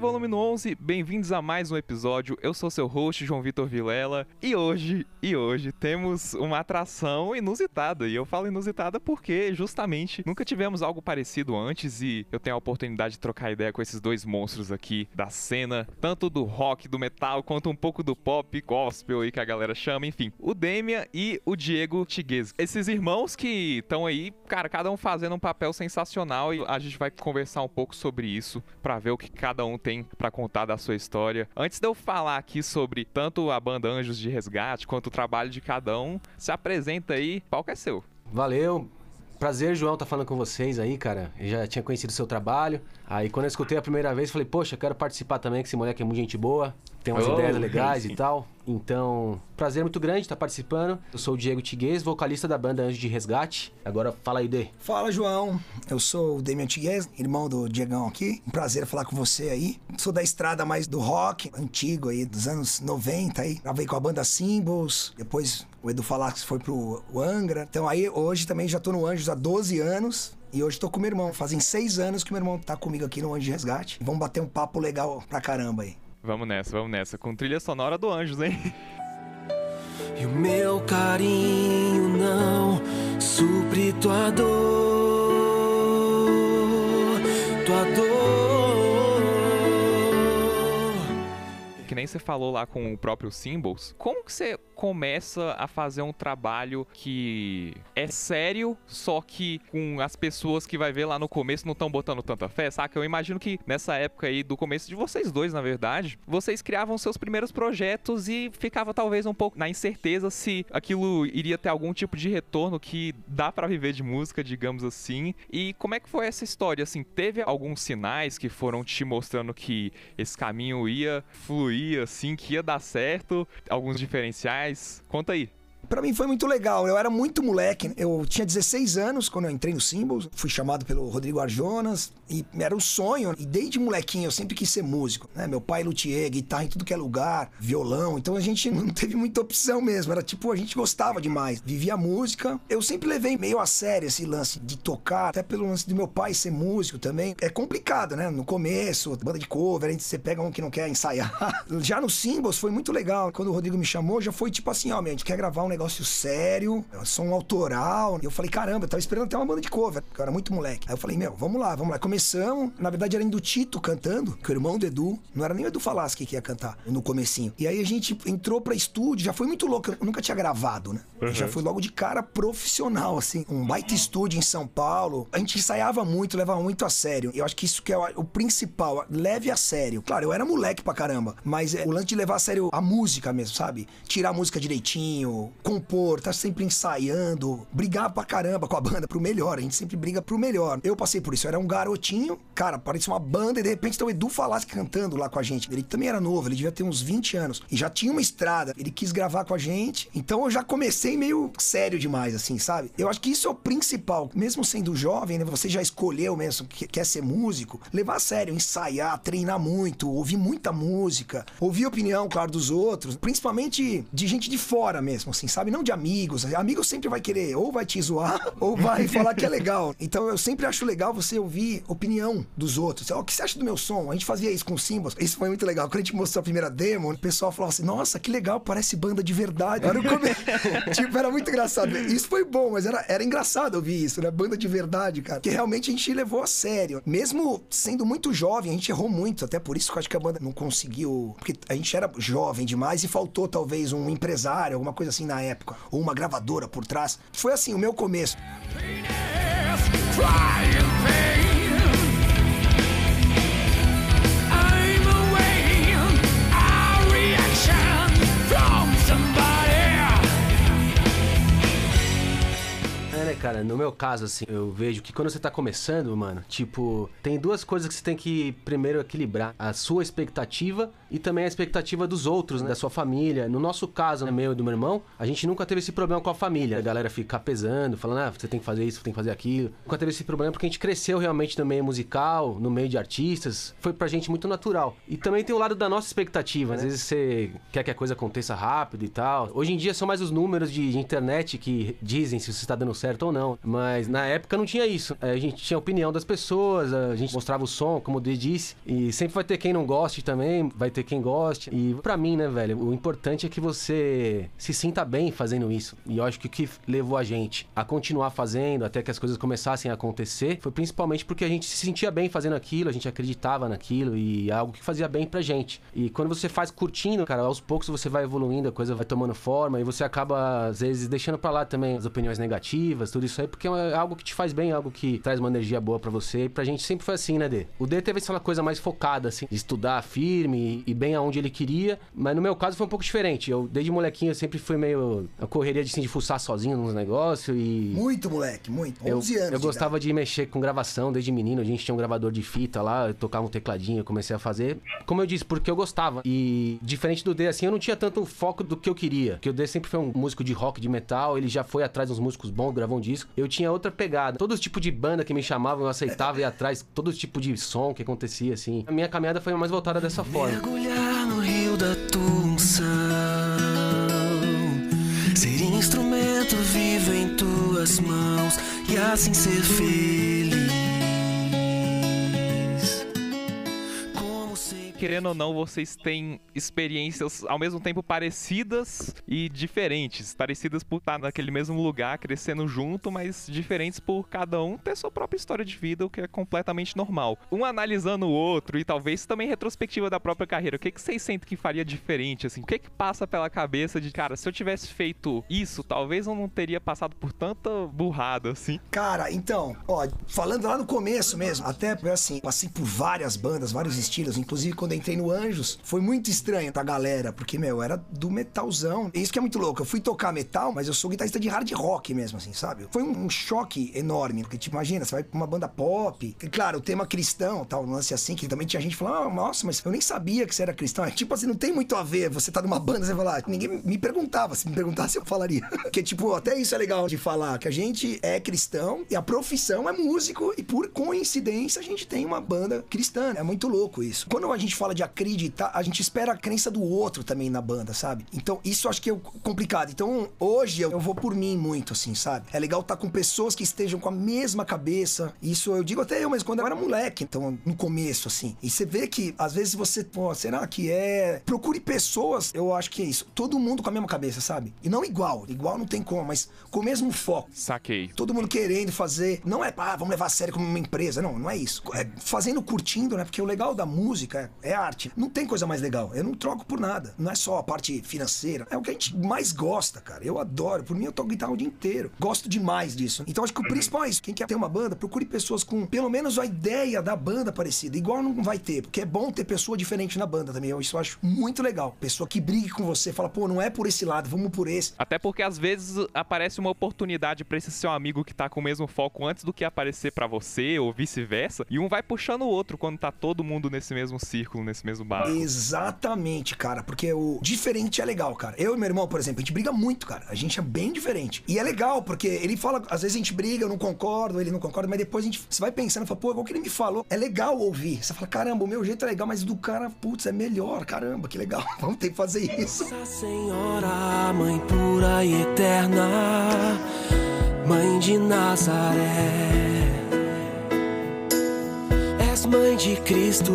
Volume 11, bem-vindos a mais um episódio. Eu sou seu host, João Vitor Vilela, e hoje, e hoje temos uma atração inusitada. E eu falo inusitada porque justamente nunca tivemos algo parecido antes e eu tenho a oportunidade de trocar ideia com esses dois monstros aqui da cena, tanto do rock, do metal, quanto um pouco do pop, gospel aí que a galera chama, enfim. O Demian e o Diego Tiguez. Esses irmãos que estão aí, cara, cada um fazendo um papel sensacional e a gente vai conversar um pouco sobre isso para ver o que cada um tem para contar da sua história. Antes de eu falar aqui sobre tanto a banda Anjos de Resgate quanto o trabalho de cada um, se apresenta aí, palco é seu. Valeu. Prazer, João, tá falando com vocês aí, cara. Eu já tinha conhecido o seu trabalho. Aí quando eu escutei a primeira vez, falei, poxa, quero participar também, que esse moleque é muito gente boa, tem umas Oh, ideias legais sim. e tal. Então, prazer muito grande estar participando. Eu sou o Diego Tiguez, vocalista da banda Anjos de Resgate. Agora fala aí, Dê. Fala, João. Eu sou o Demian Tiguez, irmão do Diegão aqui. Um prazer falar com você aí. Sou da estrada mais do rock, antigo aí, dos anos 90 aí. Gravei com a banda Symbols, depois o Edu Falax foi pro Angra. Então aí, hoje também já tô no Anjos há 12 anos. E hoje tô com meu irmão. Fazem seis anos que meu irmão tá comigo aqui no Anjos de Resgate. Vamos bater um papo legal pra caramba aí. Vamos nessa, vamos nessa, com trilha sonora do Anjos, hein? E o meu carinho não supre tua dor, tua dor. Que nem você falou lá com o próprio Symbols, como que você começa a fazer um trabalho que é sério, só que com as pessoas que vai ver lá no começo não estão botando tanta fé, saca? Eu imagino que nessa época aí, do começo de vocês dois, na verdade, vocês criavam seus primeiros projetos e ficava talvez um pouco na incerteza se aquilo iria ter algum tipo de retorno que dá pra viver de música, digamos assim. E como é que foi essa história? Assim, teve alguns sinais que foram te mostrando que esse caminho ia fluir, assim, que ia dar certo? Alguns diferenciais? Conta aí. Pra mim foi muito legal. Eu era muito moleque. Eu tinha 16 anos quando eu entrei no Symbols. Fui chamado pelo Rodrigo Arjonas. E era um sonho. E desde molequinho eu sempre quis ser músico. Né? Meu pai luthier, guitarra em tudo que é lugar, violão. Então a gente não teve muita opção mesmo. Era tipo, a gente gostava demais. Vivia música. Eu sempre levei meio a sério esse lance de tocar. Até pelo lance do meu pai ser músico também. É complicado, né? No começo, banda de cover, você pega um que não quer ensaiar. Já no Symbols foi muito legal. Quando o Rodrigo me chamou, já foi tipo assim, ó, meu, a gente quer gravar um negócio sério, som autoral. E eu falei, caramba, eu tava esperando até uma banda de cover, porque eu era muito moleque. Aí eu falei, meu, vamos lá, vamos lá. Começamos, na verdade era ainda o Tito cantando, que o irmão do Edu, não era nem o Edu Falaschi que ia cantar no comecinho. E aí a gente entrou pra estúdio, já foi muito louco, eu nunca tinha gravado, né? Já foi logo de cara profissional, assim. Um baita estúdio em São Paulo. A gente ensaiava muito, levava muito a sério. Eu acho que isso que é o o principal, leve a sério. Claro, eu era moleque pra caramba, mas é o lance de levar a sério a música mesmo, sabe? Tirar a música direitinho, compor, tá sempre ensaiando, brigar pra caramba com a banda pro melhor. A gente sempre briga pro melhor. Eu passei por isso, eu era um garotinho, cara, parecia uma banda e de repente tá o Edu Falaschi cantando lá com a gente. Ele também era novo, ele devia ter uns 20 anos e já tinha uma estrada. Ele quis gravar com a gente, então eu já comecei meio sério demais, assim, sabe? Eu acho que isso é o principal, mesmo sendo jovem, né? Você já escolheu mesmo que quer ser músico, levar a sério, ensaiar, treinar muito, ouvir muita música, ouvir a opinião, claro, dos outros, principalmente de gente de fora mesmo, assim, sabe? Não de amigos. Amigos sempre vai querer, ou vai te zoar, ou vai falar que é legal. Então eu sempre acho legal você ouvir opinião dos outros. Ó, o que você acha do meu som? A gente fazia isso com símbolos. Isso foi muito legal. Quando a gente mostrou a primeira demo, o pessoal falava assim: nossa, que legal, parece banda de verdade. Era o tipo, era muito engraçado. Isso foi bom, mas era, era engraçado ouvir isso, né? Banda de verdade, cara. Que realmente a gente levou a sério. Mesmo sendo muito jovem, a gente errou muito. Até por isso que eu acho que a banda não conseguiu. Porque a gente era jovem demais e faltou talvez um empresário, alguma coisa assim na época. Ou uma gravadora por trás. Foi assim o meu começo. É, né, cara? No meu caso, assim, eu vejo que quando você tá começando, mano, tipo, tem duas coisas que você tem que primeiro equilibrar: a sua expectativa e também a expectativa dos outros, né? Da sua família. No nosso caso, né, meu e do meu irmão, a gente nunca teve esse problema com a família. A galera ficar pesando, falando, ah, você tem que fazer isso, você tem que fazer aquilo. Nunca teve esse problema porque a gente cresceu realmente no meio musical, no meio de artistas. Foi pra gente muito natural. E também tem o lado da nossa expectativa? Às vezes você quer que a coisa aconteça rápido e tal. Hoje em dia são mais os números de, de internet que dizem se você está dando certo ou não. Mas na época não tinha isso. É, A gente tinha a opinião das pessoas, a gente mostrava o som, como o D disse. E sempre vai ter quem não goste também, vai ter quem goste. E pra mim, né, velho, o importante é que você se sinta bem fazendo isso. E eu acho que o que levou a gente a continuar fazendo, até que as coisas começassem a acontecer, foi principalmente porque a gente se sentia bem fazendo aquilo, a gente acreditava naquilo e é algo que fazia bem pra gente. E quando você faz curtindo, cara, aos poucos você vai evoluindo, a coisa vai tomando forma e você acaba, às vezes, deixando pra lá também as opiniões negativas, tudo isso aí, porque é algo que te faz bem, algo que traz uma energia boa pra você. E pra gente sempre foi assim, né, D? O D teve essa coisa mais focada, assim, de estudar firme e bem aonde ele queria, mas no meu caso foi um pouco diferente. Eu, desde molequinho, eu sempre fui meio. A correria de, assim, de fuçar sozinho nos negócios e. Muito, moleque, muito. Eu, 11 anos. eu de gostava de mexer com gravação desde menino. A gente tinha um gravador de fita lá, eu tocava um tecladinho, eu comecei a fazer. Como eu disse, porque eu gostava. E diferente do D, assim, eu não tinha tanto foco do que eu queria. Porque o D sempre foi um músico de rock, de metal, ele já foi atrás dos músicos bons, gravou um disco. Eu tinha outra pegada. Todo tipo de banda que me chamavam, eu aceitava ir atrás, todo tipo de som que acontecia, assim. A minha caminhada foi mais voltada dessa forma. Mergulhar no rio da tua unção Ser instrumento vivo em tuas mãos E assim ser feliz Querendo ou não, vocês têm experiências ao mesmo tempo parecidas e diferentes. Parecidas por estar naquele mesmo lugar, crescendo junto, mas diferentes por cada um ter sua própria história de vida, o que é completamente normal. Um analisando o outro e talvez também retrospectiva da própria carreira. O que, que vocês sentem que faria diferente, assim? O que que passa pela cabeça de, cara, se eu tivesse feito isso, talvez eu não teria passado por tanta burrada, assim. Cara, então, ó, falando lá no começo mesmo, até assim, passei por várias bandas, vários estilos, inclusive quando entrei no Anjos, foi muito estranho pra galera, porque, meu, eu era do metalzão. Isso que é muito louco, eu fui tocar metal, mas eu sou guitarrista de hard rock mesmo, assim, sabe? Foi um, um choque enorme, porque, tipo, imagina, você vai pra uma banda pop, e, claro, o tema cristão, tal, um lance assim, que também tinha gente falando, ah, nossa, mas eu nem sabia que você era cristão. É, tipo assim, não tem muito a ver, você tá numa banda, você vai lá, ninguém me perguntava, se me perguntasse eu falaria. Porque, tipo, até isso é legal de falar, que a gente é cristão e a profissão é músico e por coincidência a gente tem uma banda cristã. É muito louco isso. Quando a gente fala de acreditar, a gente espera a crença do outro também na banda, sabe? Então, isso acho que é complicado. Então, hoje eu, vou por mim muito, assim, sabe? É legal estar com pessoas que estejam com a mesma cabeça. Isso eu digo até eu, mas quando eu era moleque, então, no começo, assim. E você vê que, às vezes, você, pô, será que é? Procure pessoas, eu acho que é isso. Todo mundo com a mesma cabeça, sabe? E não igual. Igual não tem como, mas com o mesmo foco. Saquei. Todo mundo querendo fazer. Não é, ah, vamos levar a sério como uma empresa. Não, não é isso. É fazendo, curtindo, né? Porque o legal da música é, é arte. Não tem coisa mais legal. Eu não troco por nada. Não é só a parte financeira. É o que a gente mais gosta, cara. Eu adoro. Por mim, eu toco guitarra o dia inteiro. Gosto demais disso. Então, acho que o principal é isso. Quem quer ter uma banda, procure pessoas com pelo menos a ideia da banda parecida. Igual não vai ter, porque é bom ter pessoa diferente na banda também. Eu, isso acho muito legal. Pessoa que brigue com você, fala, pô, não é por esse lado, vamos por esse. Até porque às vezes aparece uma oportunidade pra esse seu amigo que tá com o mesmo foco antes do que aparecer pra você ou vice-versa, e um vai puxando o outro quando tá todo mundo nesse mesmo círculo, nesse mesmo barco. Exatamente, cara. Porque o diferente é legal, cara. Eu e meu irmão, por exemplo, a gente briga muito, cara. A gente é bem diferente. E é legal, porque ele fala, às vezes a gente briga, eu não concordo, ele não concorda, mas depois a gente você vai pensando, fala, pô, igual que ele me falou. É legal ouvir. Você fala, caramba, o meu jeito é legal, mas o do cara, putz, é melhor. Caramba, que legal. Vamos ter que fazer isso. Nossa Senhora, Mãe pura e eterna, Mãe de Nazaré. Mãe de Cristo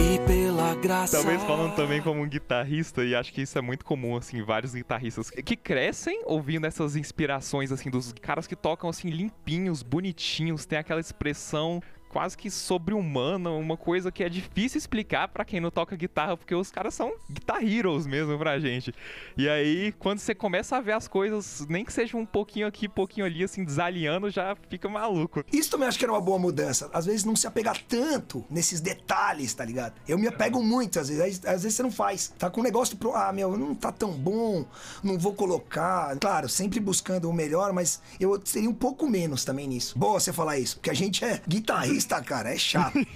e pela graça. Talvez falando também como um guitarrista, e acho que isso é muito comum, assim, vários guitarristas que crescem ouvindo essas inspirações, assim, dos caras que tocam, assim, limpinhos, bonitinhos, tem aquela expressão quase que sobre-humana, uma coisa que é difícil explicar pra quem não toca guitarra, porque os caras são guitar heroes mesmo pra gente. E aí, quando você começa a ver as coisas, nem que seja um pouquinho aqui, pouquinho ali, assim, desalinhando, já fica maluco. Isso também acho que era uma boa mudança. Às vezes não se apegar tanto nesses detalhes, tá ligado? Eu me apego muito, às vezes. Às vezes você não faz. Tá com um negócio pro. Ah, meu, não tá tão bom, não vou colocar. Claro, sempre buscando o melhor, mas eu seria um pouco menos também nisso. Boa você falar isso, porque a gente é guitarrista artista, cara, é chato.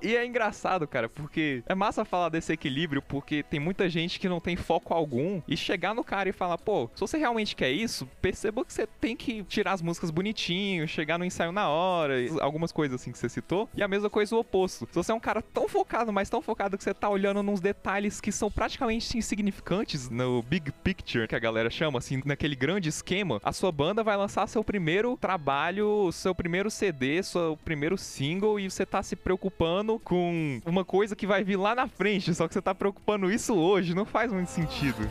E é engraçado, cara, porque é massa falar desse equilíbrio, porque tem muita gente que não tem foco algum e chegar no cara e falar, pô, se você realmente quer isso, perceba que você tem que tirar as músicas bonitinho, chegar no ensaio na hora, algumas coisas assim que você citou. E a mesma coisa o oposto. Se você é um cara tão focado, mas tão focado que você tá olhando nos detalhes que são praticamente insignificantes no big picture, que a galera chama, assim, naquele grande esquema, a sua banda vai lançar seu primeiro trabalho, seu primeiro CD, seu primeiro single e você tá se preocupando com uma coisa que vai vir lá na frente, só que você tá preocupando isso hoje, não faz muito sentido.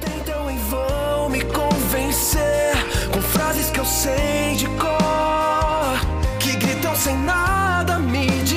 Tentam em vão me convencer com frases que eu sei de cor, que gritam sem nada me dizer.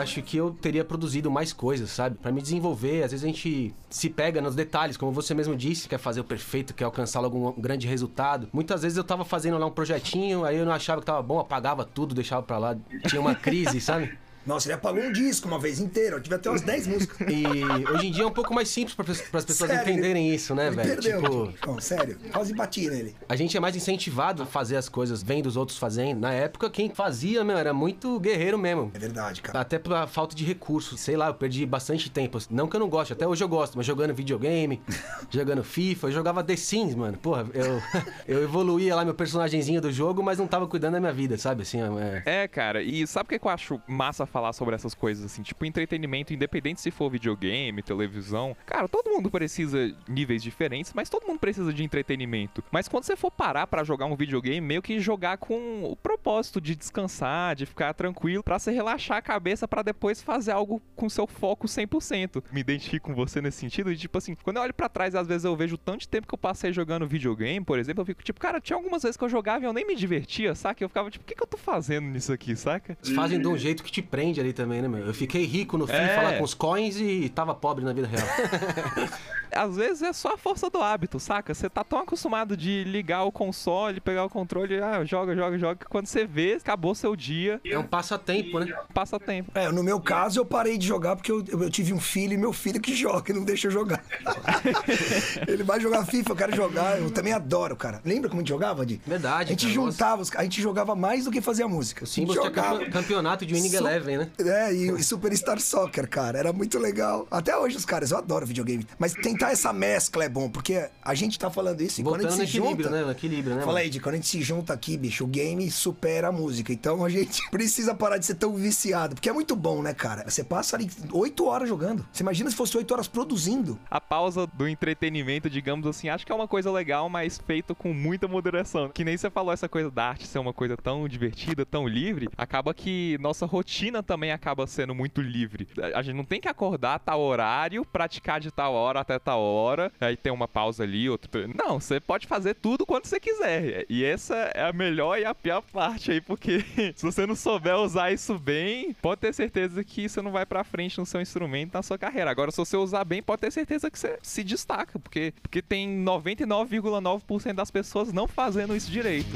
Acho que eu teria produzido mais coisas, sabe? Pra me desenvolver. Às vezes a gente se pega nos detalhes, como você mesmo disse, quer fazer o perfeito, quer alcançar algum grande resultado. Muitas vezes eu tava fazendo lá um projetinho, aí eu não achava que tava bom, apagava tudo, deixava pra lá. Tinha uma crise, sabe? Nossa, ele apagou um disco uma vez inteiro. Eu tive até umas 10 músicas. E hoje em dia é um pouco mais simples para as pessoas Sério, entenderem isso, né, Ele velho? perdeu. Tipo, Não, sério. Quase bati nele. a gente é mais incentivado a fazer as coisas vendo os outros fazendo. Na época, quem fazia, meu, era muito guerreiro mesmo. É verdade, cara. Até pela falta de recursos. Sei lá, eu perdi bastante tempo. Não que eu não goste, até hoje eu gosto, mas jogando videogame, jogando FIFA, eu jogava The Sims, mano. Porra, eu, eu evoluía lá meu personagemzinho do jogo, mas não tava cuidando da minha vida, sabe? Assim, é... É, cara, e sabe o que que eu acho massa falar sobre essas coisas, assim? Tipo, entretenimento, independente se for videogame, televisão. Cara, todo mundo precisa de níveis diferentes, mas todo mundo precisa de entretenimento. Mas quando você for parar pra jogar um videogame, meio que jogar com o propósito de descansar, de ficar tranquilo, pra você relaxar a cabeça pra depois fazer algo com seu foco 100%. Me identifico com você nesse sentido, de tipo assim, quando eu olho pra trás, às vezes eu vejo o tanto tempo que eu passei jogando videogame, por exemplo, eu fico tipo, cara, tinha algumas vezes que eu jogava e eu nem me divertia, saca? Eu ficava tipo, o que, que eu tô fazendo nisso aqui, saca? Eles fazem de um jeito que te prende ali também, né, meu? Eu fiquei rico no FIFA É. lá com os coins e tava pobre na vida real. Às vezes é só a força do hábito, saca? Você tá tão acostumado de ligar o console, pegar o controle, ah, joga, joga, joga, que quando você vê, acabou seu dia, é um passatempo, né? passa tempo. É, no meu caso, eu parei de jogar porque eu, eu tive um filho e meu filho que joga e não deixa eu jogar. Ele vai jogar FIFA, eu quero jogar. Eu também adoro, cara. Lembra como a gente jogava, Di? Verdade, A gente cara, juntava, os- a gente jogava mais do que fazia música. Símbolo tinha campe- campeonato de Winning Su- Eleven, né? É, e, e Superstar Soccer, cara. Era muito legal. Até hoje os caras, eu adoro videogame. Mas tentar essa mescla é bom, porque a gente tá falando isso e quando a Voltando gente se equilíbrio, junta... né? No equilíbrio, né? Fala aí, Di, quando a gente se junta aqui, bicho, o game supera a música. Então a gente precisa parar de ser tão viciado. Porque é muito bom, né, cara? Você passa ali oito horas jogando. Você imagina se fosse oito horas produzindo. A pausa do entretenimento, digamos assim, acho que é uma coisa legal, mas feito com muita moderação. Que nem você falou essa coisa da arte ser uma coisa tão divertida, tão livre, acaba que nossa rotina também acaba sendo muito livre. A gente não tem que acordar a tal horário, praticar de tal hora até tal hora, aí tem uma pausa ali, outra. Não, você pode fazer tudo quando você quiser. E essa é a melhor e a pior parte aí, porque se você não souber usar isso bem, pode ter certeza que você não vai pra frente no seu instrumento, na sua carreira. Agora, se você usar bem, pode ter certeza que você se destaca, porque, porque tem 99,9% das pessoas não fazendo isso direito.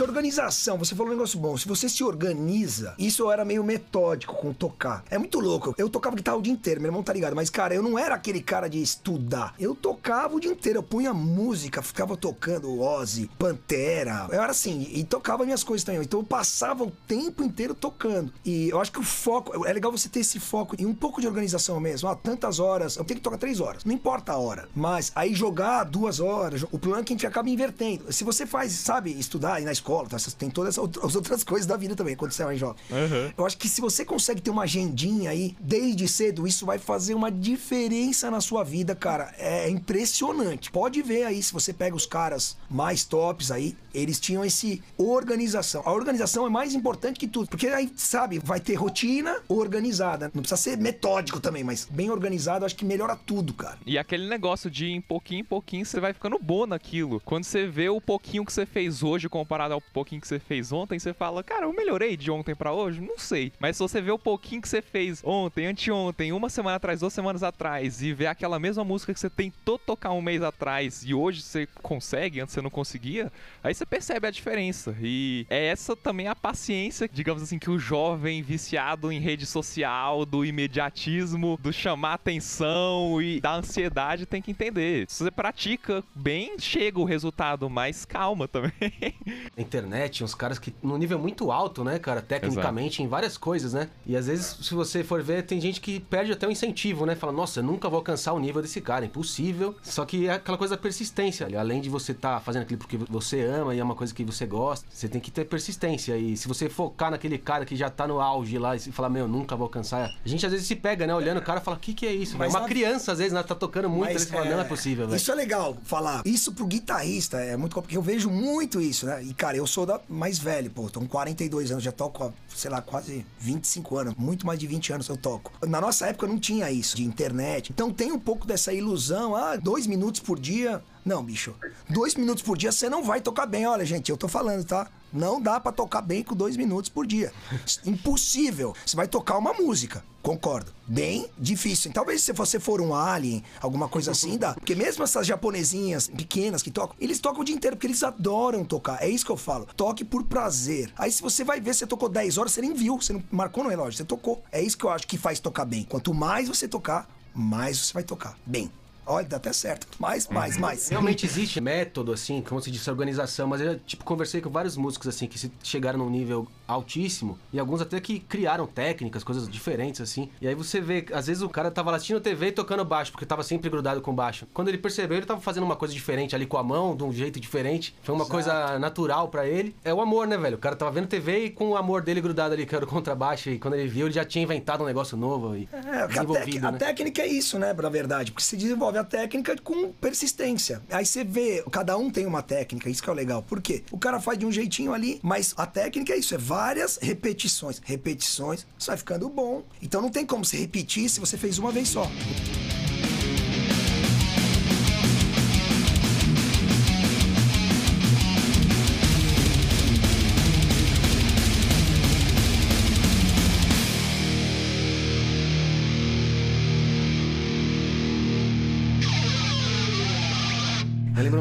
Que organização, você falou um negócio bom. Se você se organiza, isso eu era meio metódico com tocar. É muito louco. Eu tocava guitarra o dia inteiro, meu irmão tá ligado. Mas, cara, eu não era aquele cara de estudar. Eu tocava o dia inteiro. Eu punha música, ficava tocando Ozzy, Pantera. Eu era assim, e tocava minhas coisas também. Então eu passava o tempo inteiro tocando. E eu acho que o foco, é legal você ter esse foco e um pouco de organização mesmo. Ah, tantas horas, eu tenho que tocar três horas. Não importa a hora. Mas aí jogar duas horas, o plano é que a gente acaba invertendo. Se você faz, sabe, estudar, ir na escola, tá, essas- tem todas as as outras coisas da vida também, quando você é mais jovem. Eu acho que se você consegue ter uma agendinha aí, desde cedo, isso vai fazer uma diferença na sua vida, cara. É impressionante. Pode ver aí, se você pega os caras mais tops aí, eles tinham esse organização. A organização é mais importante que tudo, porque aí, sabe, vai ter rotina organizada. Não precisa ser metódico também, mas bem organizado, eu acho que melhora tudo, cara. E aquele negócio de em pouquinho em pouquinho você vai ficando bom naquilo. Quando você vê o pouquinho que você fez hoje comparado comparado ao pouquinho que você fez ontem, você fala, cara, eu melhorei de ontem para hoje? Não sei. Mas se você vê o pouquinho que você fez ontem, anteontem, uma semana atrás, duas semanas atrás, e vê aquela mesma música que você tentou tocar um mês atrás e hoje você consegue, antes você não conseguia, aí você percebe a diferença. E é essa também a paciência, digamos assim, que o jovem viciado em rede social, do imediatismo, do chamar atenção e da ansiedade tem que entender. Se você pratica bem, chega o resultado, mas calma também. Internet, uns caras que no nível muito alto, né, cara, tecnicamente, Exato. em várias coisas, né? E às vezes, se você for ver, tem gente que perde até o incentivo, né? Fala, nossa, eu nunca vou alcançar o nível desse cara, impossível. Só que é aquela coisa da persistência. Além de você estar tá fazendo aquilo porque você ama e é uma coisa que você gosta, você tem que ter persistência. E se você focar naquele cara que já tá no auge lá e falar, meu, nunca vou alcançar. A gente às vezes se pega, né, olhando o cara e fala, o que, que é isso? Mas uma criança, às vezes, né, tá tocando muito, Mas, fala, é... não é possível, velho. Isso é legal falar. Isso pro guitarrista é muito porque eu vejo muito isso, né? E, cara, eu sou da mais velho, pô, tô com 42 anos, já toco, sei lá, quase 25 anos, muito mais de 20 anos eu toco. Na nossa época não tinha isso de internet. Então tem um pouco dessa ilusão, ah, dois minutos por dia. Não, bicho. Dois minutos por dia você não vai tocar bem. Olha, gente, eu tô falando, tá? Não dá para tocar bem com dois minutos por dia. Impossível. Você vai tocar uma música. Concordo. Bem difícil. Talvez se você for um alien, alguma coisa assim, dá. Porque mesmo essas japonesinhas pequenas que tocam, eles tocam o dia inteiro porque eles adoram tocar. É isso que eu falo. Toque por prazer. Aí se você vai ver, você tocou 10 horas, você nem viu, você não marcou no relógio, você tocou. É isso que eu acho que faz tocar bem. Quanto mais você tocar, mais você vai tocar bem. Olha, dá até certo. Mais, mais, uhum. mais. Realmente existe método, assim, como se diz, organização, mas eu, tipo, conversei com vários músicos, assim, que chegaram num nível altíssimo e alguns até que criaram técnicas, coisas diferentes, assim. E aí você vê, às vezes o cara tava assistindo TV e tocando baixo, porque tava sempre grudado com baixo. Quando ele percebeu, ele tava fazendo uma coisa diferente ali com a mão, de um jeito diferente. Foi uma Exato. coisa natural para ele. É o amor, né, velho? O cara tava vendo TV e com o amor dele grudado ali, que era o contrabaixo. E quando ele viu, ele já tinha inventado um negócio novo e é, desenvolvido, a, né? a técnica é isso, né, na verdade. Porque se desenvolve a técnica com persistência. Aí você vê, cada um tem uma técnica, isso que é o legal. Por quê? O cara faz de um jeitinho ali, mas a técnica é isso, é várias repetições repetições, você vai ficando bom. Então não tem como se repetir se você fez uma vez só.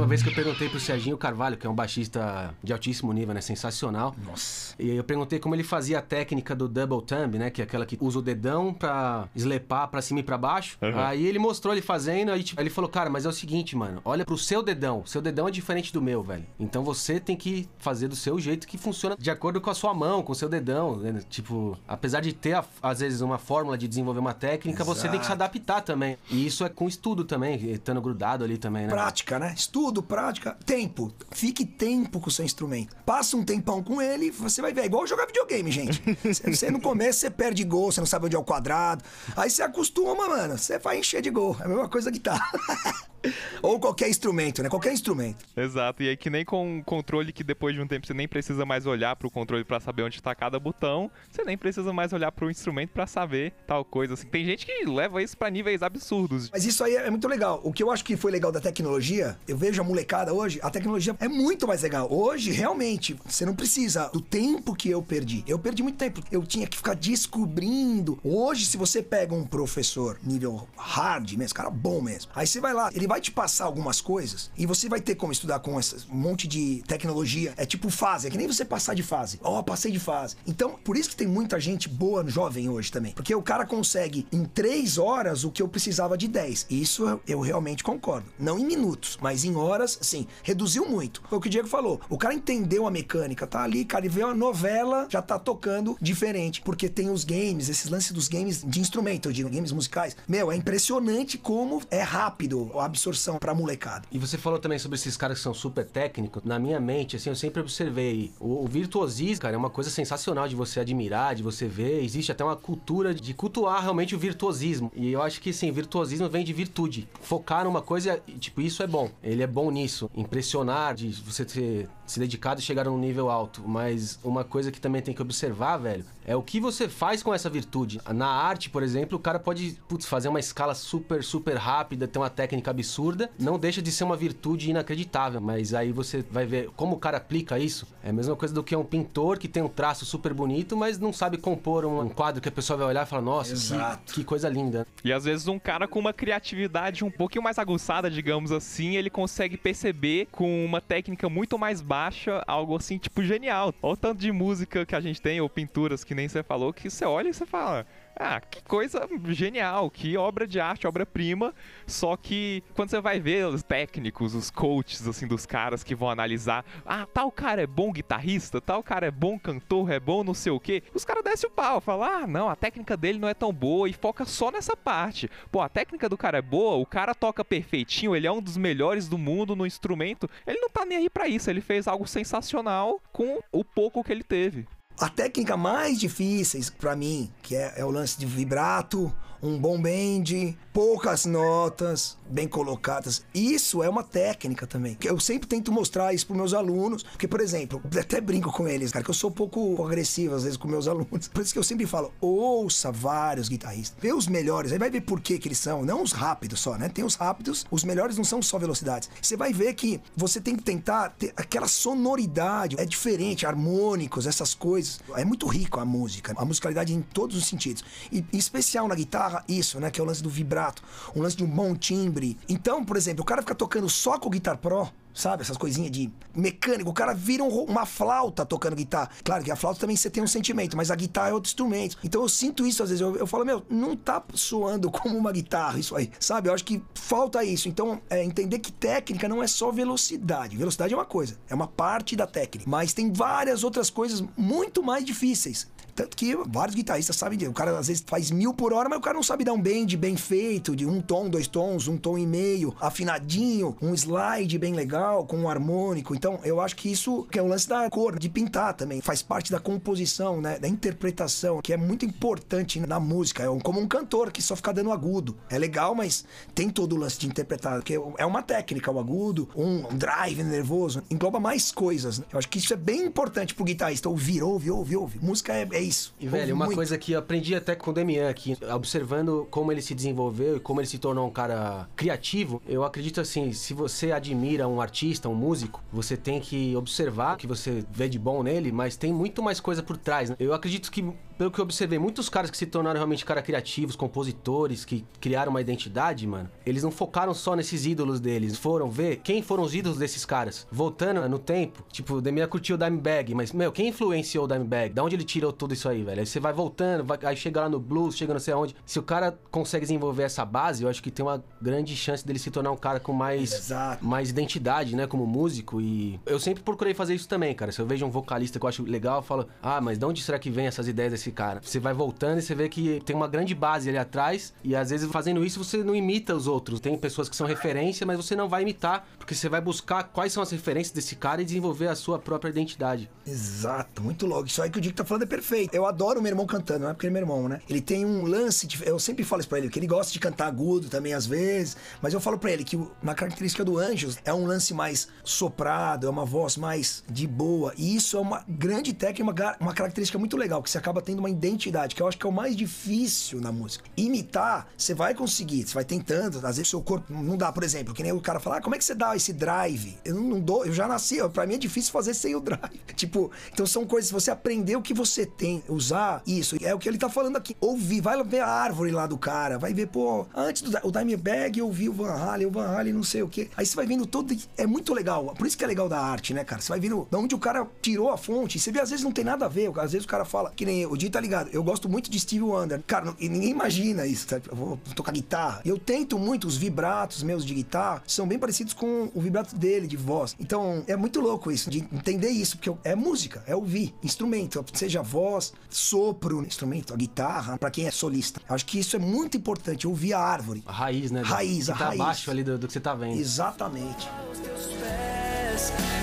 Vez que eu perguntei pro Serginho Carvalho, que é um baixista de altíssimo nível, né? Sensacional. Nossa. E aí eu perguntei como ele fazia a técnica do double thumb, né? Que é aquela que usa o dedão pra eslepar pra cima e pra baixo. Uhum. Aí ele mostrou ele fazendo, aí tipo, ele falou, cara, mas é o seguinte, mano, olha pro seu dedão. Seu dedão é diferente do meu, velho. Então você tem que fazer do seu jeito que funciona de acordo com a sua mão, com o seu dedão. Né? Tipo, apesar de ter, às vezes, uma fórmula de desenvolver uma técnica, Exato. você tem que se adaptar também. E isso é com estudo também, estando grudado ali também, né? Prática, né? Estudo estudo, prática, tempo. Fique tempo com o seu instrumento. Passa um tempão com ele, você vai ver. É igual jogar videogame, gente. Você no começo você perde gol, você não sabe onde é o quadrado. Aí você acostuma, mano. Você vai encher de gol. É a mesma coisa que tá. Ou qualquer instrumento, né? Qualquer instrumento. Exato. E aí que nem com um controle que depois de um tempo você nem precisa mais olhar pro controle para saber onde tá cada botão, você nem precisa mais olhar pro instrumento para saber tal coisa. Assim, tem gente que leva isso para níveis absurdos. Mas isso aí é muito legal. O que eu acho que foi legal da tecnologia, eu vejo a molecada hoje, a tecnologia é muito mais legal. Hoje, realmente, você não precisa do tempo que eu perdi. Eu perdi muito tempo. Eu tinha que ficar descobrindo. Hoje, se você pega um professor nível hard mesmo, cara bom mesmo, aí você vai lá, ele vai te passar algumas coisas e você vai ter como estudar com esse monte de tecnologia. É tipo fase, é que nem você passar de fase. Ó, oh, passei de fase. Então, por isso que tem muita gente boa jovem hoje também. Porque o cara consegue em três horas o que eu precisava de 10. Isso eu, realmente concordo. Não em minutos, mas em horas, sim. Reduziu muito. Foi o que o Diego falou. O cara entendeu a mecânica, tá ali, cara, e vê uma novela, já tá tocando diferente. Porque tem os games, esses lances dos games de instrumento, eu digo, games musicais. Meu, é impressionante como é rápido a absorção pra molecada. E você falou também sobre esses caras que são super técnicos. Na minha mente, assim, eu sempre observei. O, o virtuosismo, cara, é uma coisa sensacional de você admirar, de você ver. Existe até uma cultura de cultuar realmente o virtuosismo. E eu acho que, sim, virtuosismo vem de virtude. Focar numa coisa, tipo, isso é bom. Ele é bom nisso. Impressionar, de você ter se dedicado e chegaram num nível alto. Mas uma coisa que também tem que observar, velho, é o que você faz com essa virtude. Na arte, por exemplo, o cara pode putz, fazer uma escala super, super rápida, ter uma técnica absurda. Não deixa de ser uma virtude inacreditável. Mas aí você vai ver como o cara aplica isso. É a mesma coisa do que um pintor que tem um traço super bonito, mas não sabe compor um quadro que a pessoa vai olhar e falar, nossa, que, que coisa linda. E às vezes um cara com uma criatividade um pouquinho mais aguçada, digamos assim, ele consegue perceber com uma técnica muito mais baixa algo assim, tipo, genial. Olha o tanto de música que a gente tem, ou pinturas que nem você falou, que você olha e você fala. Ah, que coisa genial, que obra de arte, obra-prima. Só que quando você vai ver os técnicos, os coaches, assim, dos caras que vão analisar, ah, tal cara é bom guitarrista, tal cara é bom cantor, é bom não sei o quê. Os caras descem o pau, falam, ah, não, a técnica dele não é tão boa e foca só nessa parte. Pô, a técnica do cara é boa, o cara toca perfeitinho, ele é um dos melhores do mundo no instrumento. Ele não tá nem aí pra isso, ele fez algo sensacional com o pouco que ele teve. A técnica mais difíceis para mim, que é, é, o lance de vibrato, um bom bend, poucas notas bem colocadas. Isso é uma técnica também. Eu sempre tento mostrar isso para meus alunos, porque por exemplo, até brinco com eles, cara, que eu sou um pouco agressivo às vezes com meus alunos. Por isso que eu sempre falo, ouça vários guitarristas, vê os melhores, aí vai ver por que que eles são, não os rápidos só, né? Tem os rápidos, os melhores não são só velocidades. Você vai ver que você tem que tentar ter aquela sonoridade, é diferente, harmônicos, essas coisas. É muito rico a música, a musicalidade em todos os sentidos. E em especial na guitarra, isso, né, que é o lance do vibrato, um lance de um bom timbre. Então, por exemplo, o cara fica tocando só com o Guitar Pro, sabe? Essas coisinhas de mecânico. O cara vira um, uma flauta tocando guitarra. Claro que a flauta também você tem um sentimento, mas a guitarra é outro instrumento. Então eu sinto isso às vezes. Eu, eu falo, meu, não tá soando como uma guitarra isso aí, sabe? Eu acho que falta isso. Então, é entender que técnica não é só velocidade. Velocidade é uma coisa, é uma parte da técnica. Mas tem várias outras coisas muito mais difíceis. Tanto que vários guitarristas sabem O cara às vezes faz mil por hora, mas o cara não sabe dar um bend bem feito, de um tom, dois tons, um tom e meio, afinadinho, um slide bem legal, com um harmônico. Então, eu acho que isso que é o lance da cor, de pintar também. Faz parte da composição, né? Da interpretação, que é muito importante na música. É como um cantor que só fica dando agudo. É legal, mas tem todo o lance de interpretar. Porque é uma técnica, o agudo, um drive nervoso, engloba mais coisas. Né? Eu acho que isso é bem importante pro guitarrista. Ouvir, ouvir, ouvir, ouvir. Música é, é isso. E, velho, uma muito. coisa que eu aprendi até com o Demian aqui, observando como ele se desenvolveu e como ele se tornou um cara criativo, eu acredito assim, se você admira um artista, um músico, você tem que observar o que você vê de bom nele, mas tem muito mais coisa por trás, né? Eu acredito que pelo que eu observei, muitos caras que se tornaram realmente caras criativos, compositores, que criaram uma identidade, mano, eles não focaram só nesses ídolos deles. Foram ver quem foram os ídolos desses caras. Voltando no tempo, tipo, o Demian curtiu o Dimebag, mas, meu, quem influenciou o Dimebag? Da onde ele tirou tudo isso aí, velho? Aí você vai voltando, vai, aí chega lá no blues, chega não sei aonde. Se o cara consegue desenvolver essa base, eu acho que tem uma grande chance dele se tornar um cara com mais, Exato. mais identidade, né, como músico. E eu sempre procurei fazer isso também, cara. Se eu vejo um vocalista que eu acho legal, eu falo, ah, mas de onde será que vem essas ideias desse esse cara. Você vai voltando e você vê que tem uma grande base ali atrás. E às vezes fazendo isso você não imita os outros. Tem pessoas que são referência, mas você não vai imitar, porque você vai buscar quais são as referências desse cara e desenvolver a sua própria identidade. Exato, muito louco. Isso aí que o Dick tá falando é perfeito. Eu adoro o meu irmão cantando, não é porque ele é meu irmão, né? Ele tem um lance, de, eu sempre falo isso pra ele, que ele gosta de cantar agudo também às vezes, mas eu falo pra ele que uma característica do Anjos é um lance mais soprado, é uma voz mais de boa. E isso é uma grande técnica, uma, uma característica muito legal, que você acaba tendo uma identidade, que eu acho que é o mais difícil na música. Imitar, você vai conseguir, você vai tentando, às vezes seu corpo não dá, por exemplo, que nem o cara falar, ah, como é que você dá esse drive? Eu não, não dou, eu já nasci, para mim é difícil fazer sem o drive. tipo, então são coisas, você aprender o que você tem, usar isso, é o que ele tá falando aqui. Ouvir, vai ver a árvore lá do cara, vai ver, pô, antes do o Dimebag eu vi o Van Halen, o Van Halen não sei o que. Aí você vai vendo todo, é muito legal, por isso que é legal da arte, né, cara? Você vai vendo de onde o cara tirou a fonte, você vê às vezes não tem nada a ver, às vezes o cara fala, que nem o Tá ligado? Eu gosto muito de Steve Wonder. Cara, e ninguém imagina isso, sabe? Eu vou tocar guitarra. Eu tento muito, os vibratos meus de guitarra são bem parecidos com o vibrato dele, de voz. Então, é muito louco isso, de entender isso, porque é música, é ouvir, instrumento, seja voz, sopro, instrumento, a guitarra, para quem é solista. Acho que isso é muito importante, ouvir a árvore. A raiz, né? Raiz, a tá raiz. abaixo ali do, do, que você tá vendo. Exatamente.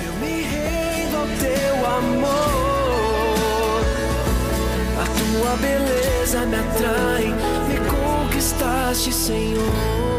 Eu me rendo ao teu amor. Tua beleza me atrai, me conquistaste, Senhor.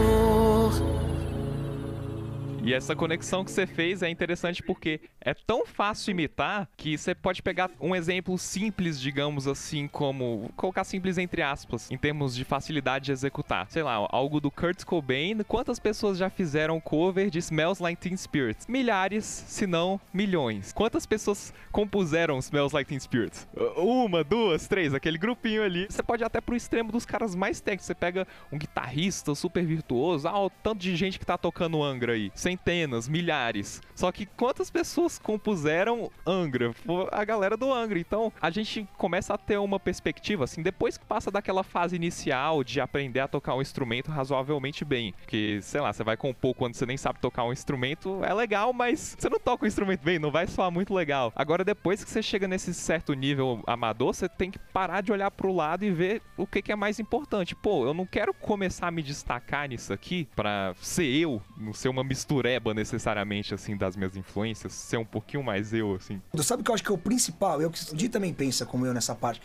E essa conexão que você fez é interessante porque é tão fácil imitar que você pode pegar um exemplo simples, digamos assim, como colocar simples entre aspas, em termos de facilidade de executar. Sei lá, algo do Kurt Cobain. Quantas pessoas já fizeram cover de Smells Like Teen Spirit? Milhares, se não milhões. Quantas pessoas compuseram Smells Like Teen Spirit? Uma, duas, três, aquele grupinho ali. Você pode ir até pro extremo dos caras mais técnicos. Você pega um guitarrista super virtuoso, ah, o tanto de gente que tá tocando Angra aí. Centenas, milhares. Só que quantas pessoas compuseram Angra? A galera do Angra. Então a gente começa a ter uma perspectiva, assim, depois que passa daquela fase inicial de aprender a tocar um instrumento razoavelmente bem. Que, sei lá, você vai compor quando você nem sabe tocar um instrumento, é legal, mas você não toca o instrumento bem, não vai soar muito legal. Agora, depois que você chega nesse certo nível amador, você tem que parar de olhar pro lado e ver o que, que é mais importante. Pô, eu não quero começar a me destacar nisso aqui pra ser eu, não ser uma necessariamente, assim, das minhas influências, ser um pouquinho mais eu, assim. Sabe o que eu acho que é o principal? Eu que o Di também pensa como eu nessa parte.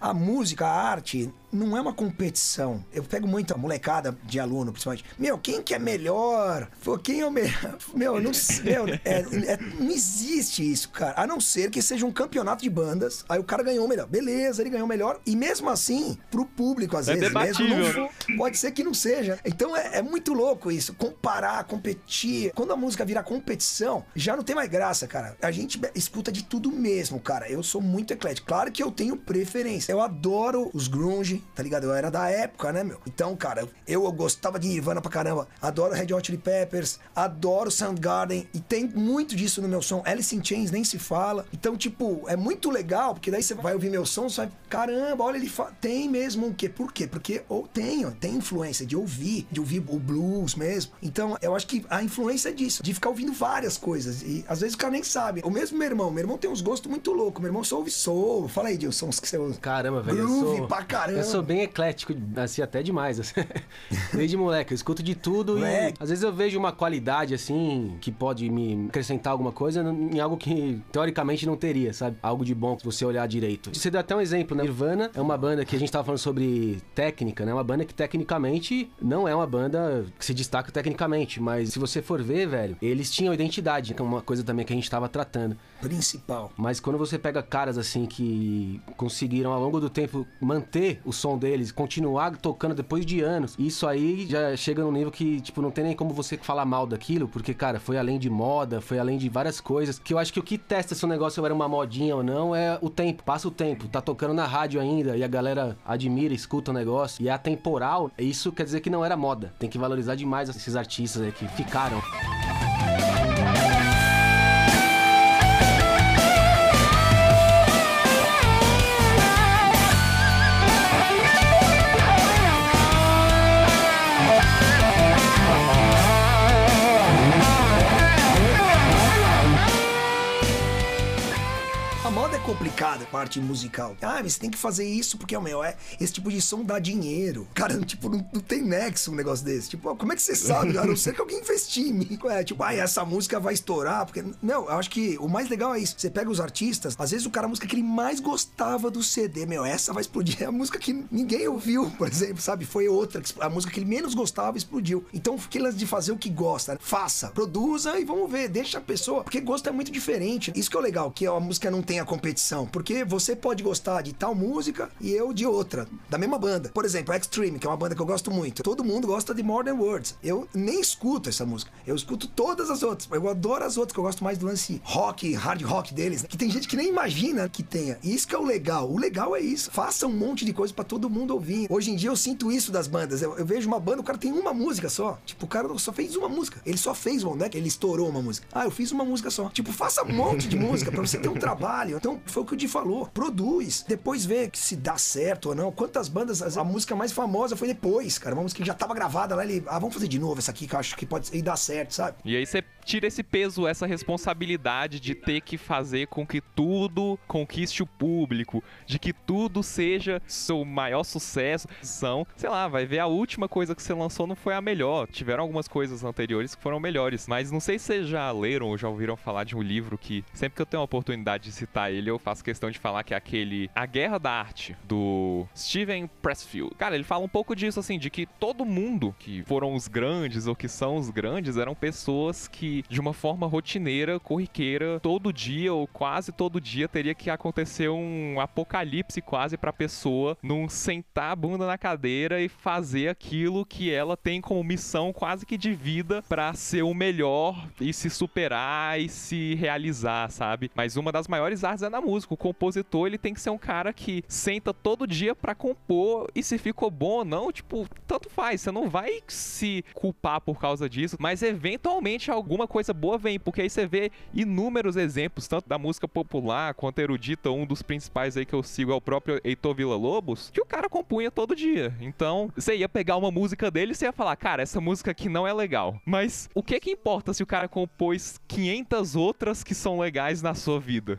A música, a arte, não é uma competição. Eu pego muita molecada de aluno, principalmente. Meu, quem que é melhor? Pô, quem é o melhor? Meu, não, meu é, é, não existe isso, cara. A não ser que seja um campeonato de bandas. Aí o cara ganhou o melhor. Beleza, ele ganhou o melhor. E mesmo assim, pro público, às É vezes, mesmo não for, pode ser que não seja. Então é, é muito louco isso. Comparar, competir. Quando a música vira competição, já não tem mais graça, cara. A gente escuta de tudo mesmo, cara. Eu sou muito eclético. Claro que eu tenho preferência. Eu adoro os grunge, tá ligado? Eu era da época, né, meu? Então, cara, eu, eu gostava de Nirvana pra caramba. Adoro Red Hot Chili Peppers. Adoro Soundgarden. E tem muito disso no meu som. Alice in Chains nem se fala. Então, tipo, é muito legal, porque daí você vai ouvir meu som, você vai, caramba, olha, ele fa... tem mesmo o quê? Por quê? Porque ou tem, ó, tem influência de ouvir, de ouvir o blues mesmo. Então, eu acho que a influência é disso, de ficar ouvindo várias coisas. E às vezes o cara nem sabe. O mesmo meu irmão, meu irmão tem uns gostos muito loucos. Meu irmão só ouve soul. Fala aí, Dilson, os que você ouve. Caramba, velho. eu Groove sou- pra caramba. Eu sou bem eclético, assim, até demais. assim. Desde moleque, eu escuto de tudo e Moleque. às vezes eu vejo uma qualidade, assim, que pode me acrescentar alguma coisa em algo que teoricamente não teria, sabe? Algo de bom se você olhar direito. Você deu até um exemplo, né? Nirvana é uma banda que a gente tava falando sobre técnica, né? Uma banda que tecnicamente não é uma banda que se destaca tecnicamente, mas se você for ver, velho, eles tinham identidade, que é uma coisa também que a gente tava tratando. Principal. Mas quando você pega caras assim que conseguiram ao longo do tempo manter o som deles, continuar tocando depois de anos, isso aí já chega num nível que, tipo, não tem nem como você falar mal daquilo, porque, cara, foi além de moda, foi além de várias coisas. Que eu acho que o que testa se o negócio era uma modinha ou não é o tempo. Passa o tempo, tá tocando na rádio ainda e a galera admira, escuta o negócio e é atemporal. Isso quer dizer que não era moda. Tem que valorizar demais esses artistas aí que ficaram. Parte musical. Ah, você tem que fazer isso porque, meu, é, esse tipo de som dá dinheiro. Cara, tipo, não, não tem nexo um negócio desse. Tipo, como é que você sabe? A não ser que alguém investir em mim. É, tipo, ah, essa música vai estourar. Porque, não, eu acho que o mais legal é isso. Você pega os artistas, às vezes o cara, a música que ele mais gostava do CD, meu, essa vai explodir. É a música que ninguém ouviu, por exemplo, sabe? Foi outra, a música que ele menos gostava explodiu. Então, aquelas de fazer o que gosta, faça, produza e vamos ver, deixa a pessoa. Porque gosto é muito diferente. Isso que é o legal, que a música não tem a competição. Porque você pode gostar de tal música e eu de outra, da mesma banda. Por exemplo, Extreme, que é uma banda que eu gosto muito. Todo mundo gosta de Modern Words. Eu nem escuto essa música. Eu escuto todas as outras. Eu adoro as outras, que eu gosto mais do lance rock, hard rock deles. né? Que tem gente que nem imagina que tenha. E isso que é o legal. O legal é isso. Faça um monte de coisa pra todo mundo ouvir. Hoje em dia eu sinto isso das bandas. Eu, eu vejo uma banda, o cara tem uma música só. Tipo, o cara só fez uma música. Ele só fez não é que ele estourou uma música. Ah, eu fiz uma música só. Tipo, faça um monte de música pra você ter um trabalho. Então, foi o que o Di falou. Produz. Depois vê se dá certo ou não. Quantas bandas, a música mais famosa foi depois, cara. Uma música que já tava gravada lá. Ele, ah, vamos fazer de novo essa aqui que eu acho que pode e dar certo, sabe? E aí você tira esse peso, essa responsabilidade de ter que fazer com que tudo conquiste o público, de que tudo seja seu maior sucesso. São, sei lá, vai ver a última coisa que você lançou não foi a melhor. Tiveram algumas coisas anteriores que foram melhores, mas não sei se vocês já leram ou já ouviram falar de um livro que sempre que eu tenho a oportunidade de citar ele, eu faço questão de falar que é aquele A Guerra da Arte do Steven Pressfield. Cara, ele fala um pouco disso assim, de que todo mundo que foram os grandes ou que são os grandes eram pessoas que de uma forma rotineira, corriqueira, todo dia ou quase todo dia teria que acontecer um apocalipse quase pra pessoa não sentar a bunda na cadeira e fazer aquilo que ela tem como missão quase que de vida pra ser o melhor e se superar e se realizar, sabe? Mas uma das maiores artes é na música. O compositor, ele tem que ser um cara que senta todo dia pra compor e se ficou bom ou não, tipo, tanto faz. Você não vai se culpar por causa disso, mas eventualmente alguma coisa boa vem, porque aí você vê inúmeros exemplos, tanto da música popular quanto erudita, um dos principais aí que eu sigo é o próprio Heitor Villa-Lobos, que o cara compunha todo dia. Então, você ia pegar uma música dele e você ia falar, cara, essa música aqui não é legal. Mas o que que importa se o cara compôs 500 outras que são legais na sua vida?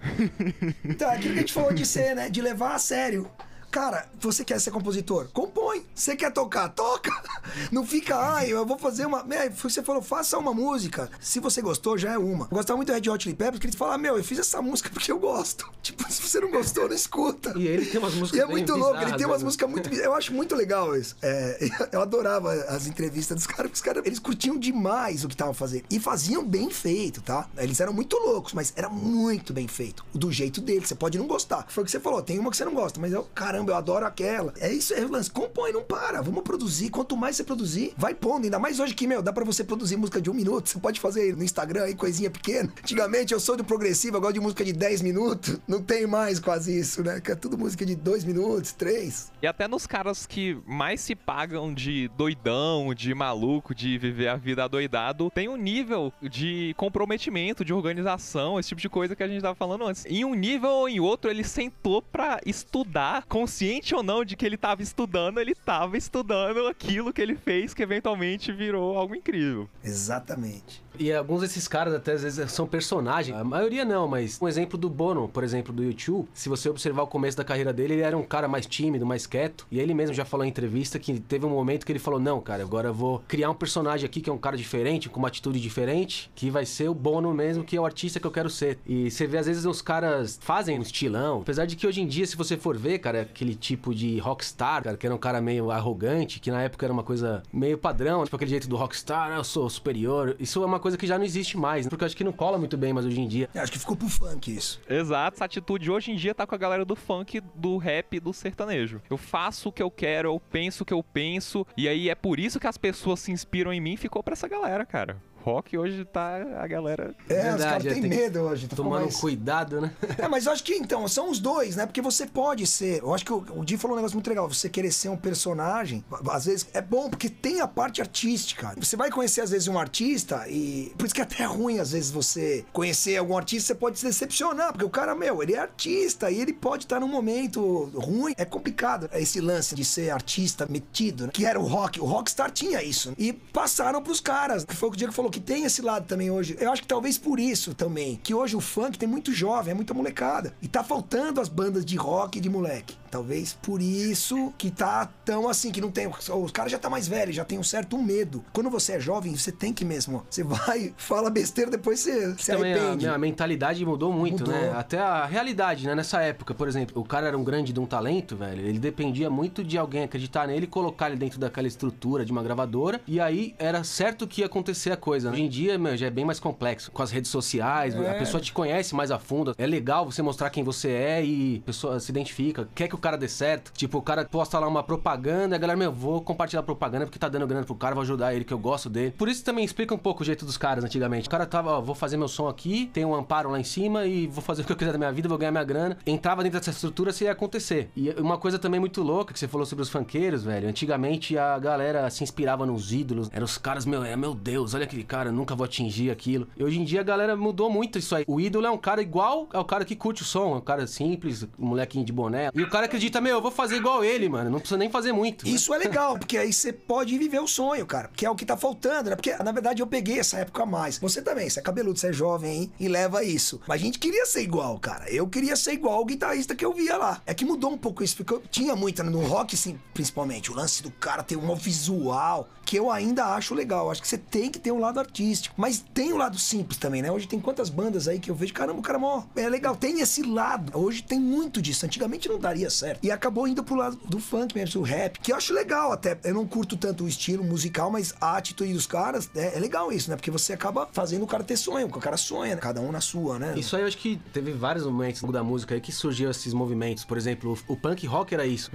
Então, é aquilo que a gente falou de ser, né? De levar a sério. Cara, você quer ser compositor? Compõe. Você quer tocar? Toca. Não fica, ai, eu vou fazer uma. É, Você falou, faça uma música. Se você gostou, já é uma. Eu gostava muito do Red Hot Chili Peppers, que eles falavam, meu, eu fiz essa música porque eu gosto. Tipo, se você não gostou, não escuta. E ele tem umas músicas E é muito louco, ele bizarras, tem umas né? músicas muito. Eu acho muito legal isso. É, eu adorava as entrevistas dos caras, porque os caras eles curtiam demais o que estavam fazendo. E faziam bem feito, tá? Eles eram muito loucos, mas era muito bem feito. Do jeito deles. Você pode não gostar. Foi o que você falou, tem uma que você não gosta, mas eu, caramba, eu adoro aquela. É isso, é lance. Compõe, não para. Vamos produzir. Quanto mais você produzir, vai pondo. Ainda mais hoje que, meu, dá pra você produzir música de um minuto. Você pode fazer no Instagram aí, coisinha pequena. Antigamente eu sou do progressivo, eu gosto de música de 10 minutos. Não tem mais quase isso, né? Que é tudo música de 2 minutos, 3. E até nos caras que mais se pagam de doidão, de maluco, de viver a vida adoidado, tem um nível de comprometimento, de organização, esse tipo de coisa que a gente tava falando antes. Em um nível ou em outro, ele sentou pra estudar, consciente ou não de que ele tava estudando, ele tava estudando aquilo que ele fez que eventualmente virou algo incrível. Exatamente. E alguns desses caras até às vezes são personagens. A maioria não, mas um exemplo do Bono, por exemplo, do YouTube, se você observar o começo da carreira dele, ele era um cara mais tímido, mais quieto. E ele mesmo já falou em entrevista que teve um momento que ele falou: "Não, cara, agora eu vou criar um personagem aqui que é um cara diferente, com uma atitude diferente, que vai ser o Bono mesmo, que é o artista que eu quero ser". E você vê às vezes os caras fazem um estilão, apesar de que hoje em dia se você for ver, cara, aquele tipo de rockstar, cara, que era um cara meio arrogante, que na época era uma coisa meio padrão, tipo aquele jeito do rockstar, "Ah, eu sou superior. Isso é uma coisa que já não existe mais, porque eu acho que não cola muito bem mais hoje em dia. Eu Acho que ficou pro funk isso. Exato, essa atitude hoje em dia tá com a galera do funk, do rap, do sertanejo. Eu faço o que eu quero, eu penso o que eu penso, e aí é por isso que as pessoas se inspiram em mim e ficou pra essa galera, cara. Rock hoje tá a galera. É, os Verdade, caras é, têm medo hoje. Tá Tomando mais... cuidado, né? É, mas eu acho que então, são os dois, né? Porque você pode ser. Eu acho que o, o Di falou um negócio muito legal. Você querer ser um personagem, às vezes é bom, porque tem a parte artística. Você vai conhecer, às vezes, um artista, e. Por isso que é até ruim, às vezes, você conhecer algum artista, você pode se decepcionar. Porque o cara, meu, ele é artista e ele pode estar num momento ruim. É complicado esse lance de ser artista metido, né? Que era o rock. O rockstar tinha isso. E passaram pros caras. Que foi o que o Diego falou, que tem esse lado também hoje. Eu acho que talvez por isso também. Que hoje o funk tem muito jovem, é muita molecada. E tá faltando as bandas de rock de moleque. Talvez por isso que tá tão assim, que não tem. Os caras já tá mais velho, já tem um certo medo. Quando você é jovem, você tem que mesmo. Você vai, fala besteira, depois você se Também a, arrepende. a mentalidade mudou muito, Mudou. né? Até a realidade, né? Nessa época, por exemplo, o cara era um grande de um talento, velho. Ele dependia muito de alguém acreditar nele e colocar ele dentro daquela estrutura de uma gravadora. E aí era certo que ia acontecer a coisa. né? Hoje em dia, meu, já é bem mais complexo. Com as redes sociais, a pessoa te conhece mais a fundo. É legal você mostrar quem você é e a pessoa se identifica. Quer que o cara dê certo. Tipo, o cara posta lá uma propaganda a galera, meu, vou compartilhar a propaganda porque tá dando grana pro cara, vou ajudar ele, que eu gosto dele. Por isso também explica um pouco o jeito dos caras antigamente. O cara tava, ó, vou fazer meu som aqui, tem um amparo lá em cima e vou fazer o que eu quiser da minha vida, vou ganhar minha grana. Entrava dentro dessa estrutura se ia acontecer. E uma coisa também muito louca que você falou sobre os funkeiros, velho. Antigamente a galera se inspirava nos ídolos. Eram os caras, meu, é meu Deus, olha aquele cara, nunca vou atingir aquilo. E hoje em dia a galera mudou muito isso aí. O ídolo é um cara igual ao cara que curte o som, é um cara simples, um molequinho de boné. E o cara acredita, meu, eu vou fazer igual ele, mano. Não precisa nem fazer muito. né? Isso é legal, porque aí você pode viver o sonho, cara. Que é o que tá faltando, né? Porque, na verdade, eu peguei essa época a mais. Você também, você é cabeludo, você é jovem, hein? E leva isso. Mas a gente queria ser igual, cara. Eu queria ser igual o guitarrista que eu via lá. É que mudou um pouco isso, porque eu tinha muito, né? no rock, sim, principalmente. O lance do cara ter um visual que eu ainda acho legal. Acho que você tem que ter um lado artístico. Mas tem o um lado simples também, né? Hoje tem quantas bandas aí que eu vejo, caramba, o cara mó, é legal. Tem esse lado. Hoje tem muito disso. Antigamente não daria certo. E acabou indo pro lado do funk mesmo, do rap, que eu acho legal até. Eu não curto tanto o estilo musical, mas a atitude dos caras é, é legal isso, né? Porque você acaba fazendo o cara ter sonho, porque o cara sonha, né? Cada um na sua, né? Isso aí eu acho que teve vários momentos da música aí que surgiu esses movimentos. Por exemplo, o, o punk rock era isso.